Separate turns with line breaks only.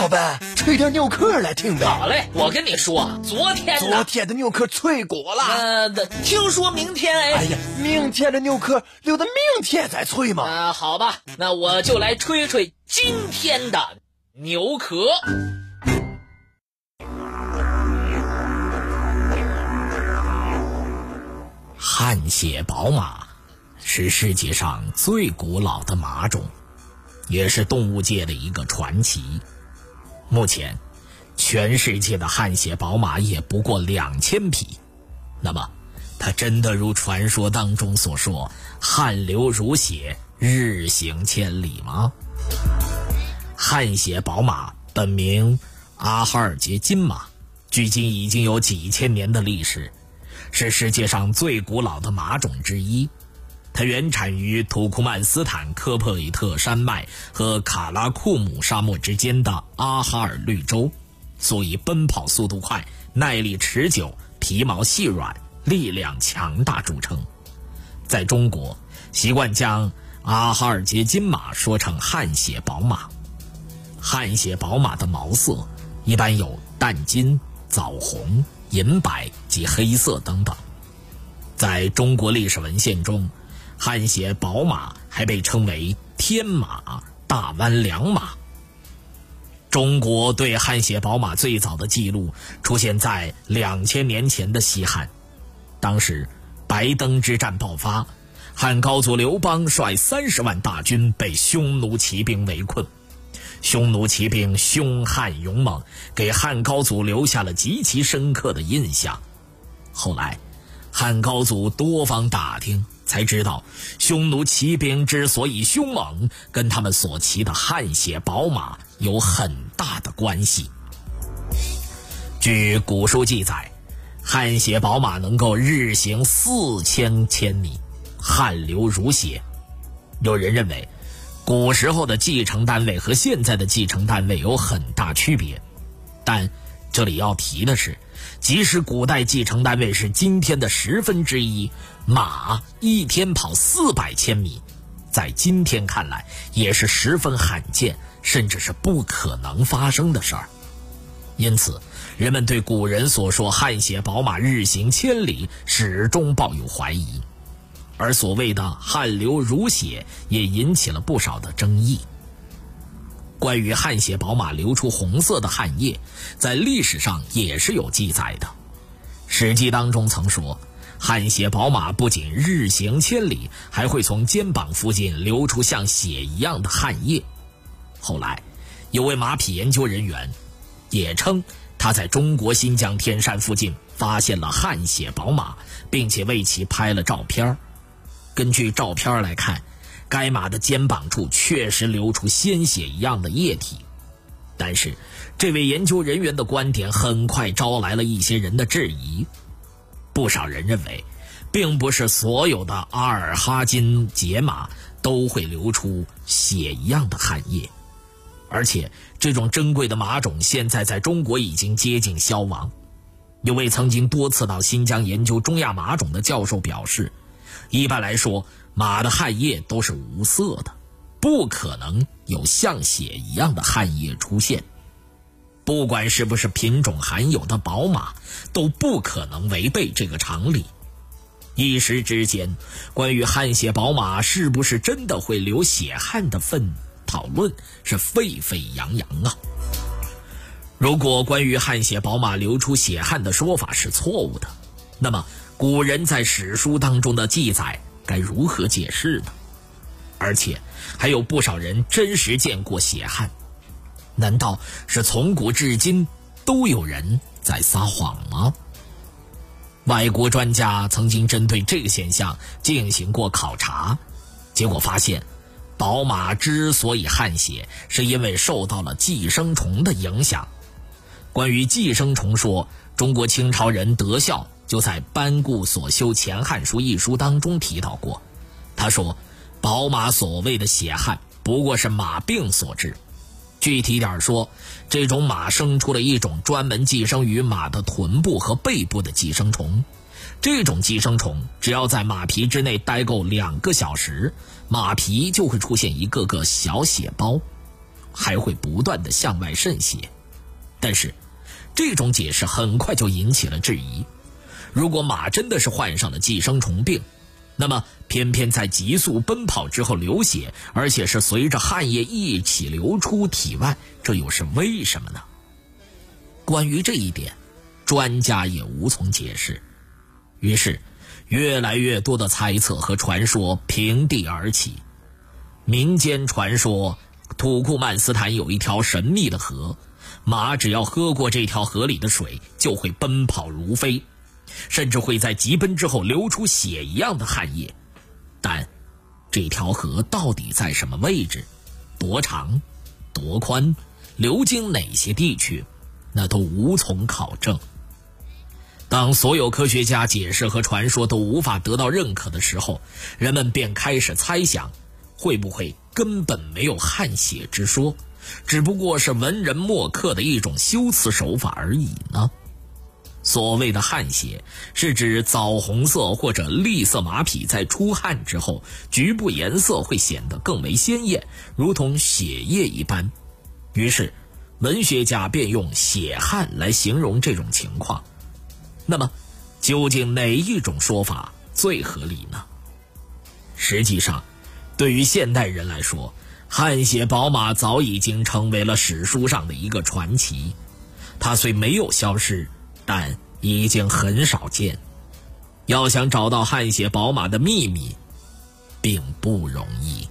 老板，吹点牛壳来听呗。
好嘞，我跟你说，昨天
昨天的牛壳脆骨了。
呃，听说明天哎。
哎呀，明天的牛壳留到明天再吹嘛。
啊，好吧，那我就来吹吹今天的牛壳。汗血宝马是世界上最古老的马种，也是动物界的一个传奇。目前，全世界的汗血宝马也不过两千匹。那么，它真的如传说当中所说，汗流如血，日行千里吗？汗血宝马本名阿哈尔捷金马，距今已经有几千年的历史。是世界上最古老的马种之一，它原产于土库曼斯坦科普里特山脉和卡拉库姆沙漠之间的阿哈尔绿洲，所以奔跑速度快、耐力持久、皮毛细软、力量强大著称。在中国，习惯将阿哈尔捷金马说成汗血宝马。汗血宝马的毛色一般有淡金、枣红。银白及黑色等等，在中国历史文献中，汗血宝马还被称为天马、大湾良马。中国对汗血宝马最早的记录出现在两千年前的西汉，当时白登之战爆发，汉高祖刘邦率三十万大军被匈奴骑兵围困。匈奴骑兵凶悍勇猛，给汉高祖留下了极其深刻的印象。后来，汉高祖多方打听，才知道匈奴骑兵之所以凶猛，跟他们所骑的汗血宝马有很大的关系。据古书记载，汗血宝马能够日行四千千米，汗流如血。有人认为。古时候的继承单位和现在的继承单位有很大区别，但这里要提的是，即使古代继承单位是今天的十分之一，马一天跑四百千米，在今天看来也是十分罕见，甚至是不可能发生的事儿。因此，人们对古人所说“汗血宝马日行千里”始终抱有怀疑。而所谓的汗流如血也引起了不少的争议。关于汗血宝马流出红色的汗液，在历史上也是有记载的，《史记》当中曾说，汗血宝马不仅日行千里，还会从肩膀附近流出像血一样的汗液。后来，有位马匹研究人员也称，他在中国新疆天山附近发现了汗血宝马，并且为其拍了照片。根据照片来看，该马的肩膀处确实流出鲜血一样的液体。但是，这位研究人员的观点很快招来了一些人的质疑。不少人认为，并不是所有的阿尔哈金杰马都会流出血一样的汗液，而且这种珍贵的马种现在在中国已经接近消亡。有位曾经多次到新疆研究中亚马种的教授表示。一般来说，马的汗液都是无色的，不可能有像血一样的汗液出现。不管是不是品种含有的宝马，都不可能违背这个常理。一时之间，关于汗血宝马是不是真的会流血汗的份讨论是沸沸扬扬啊！如果关于汗血宝马流出血汗的说法是错误的，那么。古人在史书当中的记载该如何解释呢？而且还有不少人真实见过血汗，难道是从古至今都有人在撒谎吗？外国专家曾经针对这个现象进行过考察，结果发现，宝马之所以汗血，是因为受到了寄生虫的影响。关于寄生虫说，中国清朝人德孝。就在《班固所修前汉书》一书当中提到过，他说：“宝马所谓的血汗，不过是马病所致。具体点说，这种马生出了一种专门寄生于马的臀部和背部的寄生虫。这种寄生虫只要在马皮之内待够两个小时，马皮就会出现一个个小血包。还会不断的向外渗血。但是，这种解释很快就引起了质疑。如果马真的是患上了寄生虫病，那么偏偏在急速奔跑之后流血，而且是随着汗液一起流出体外，这又是为什么呢？关于这一点，专家也无从解释。于是，越来越多的猜测和传说平地而起。民间传说，土库曼斯坦有一条神秘的河，马只要喝过这条河里的水，就会奔跑如飞。甚至会在疾奔之后流出血一样的汗液，但这条河到底在什么位置、多长、多宽、流经哪些地区，那都无从考证。当所有科学家解释和传说都无法得到认可的时候，人们便开始猜想，会不会根本没有汗血之说，只不过是文人墨客的一种修辞手法而已呢？所谓的汗血，是指枣红色或者栗色马匹在出汗之后，局部颜色会显得更为鲜艳，如同血液一般。于是，文学家便用血汗来形容这种情况。那么，究竟哪一种说法最合理呢？实际上，对于现代人来说，汗血宝马早已经成为了史书上的一个传奇。它虽没有消失。但已经很少见，要想找到汗血宝马的秘密，并不容易。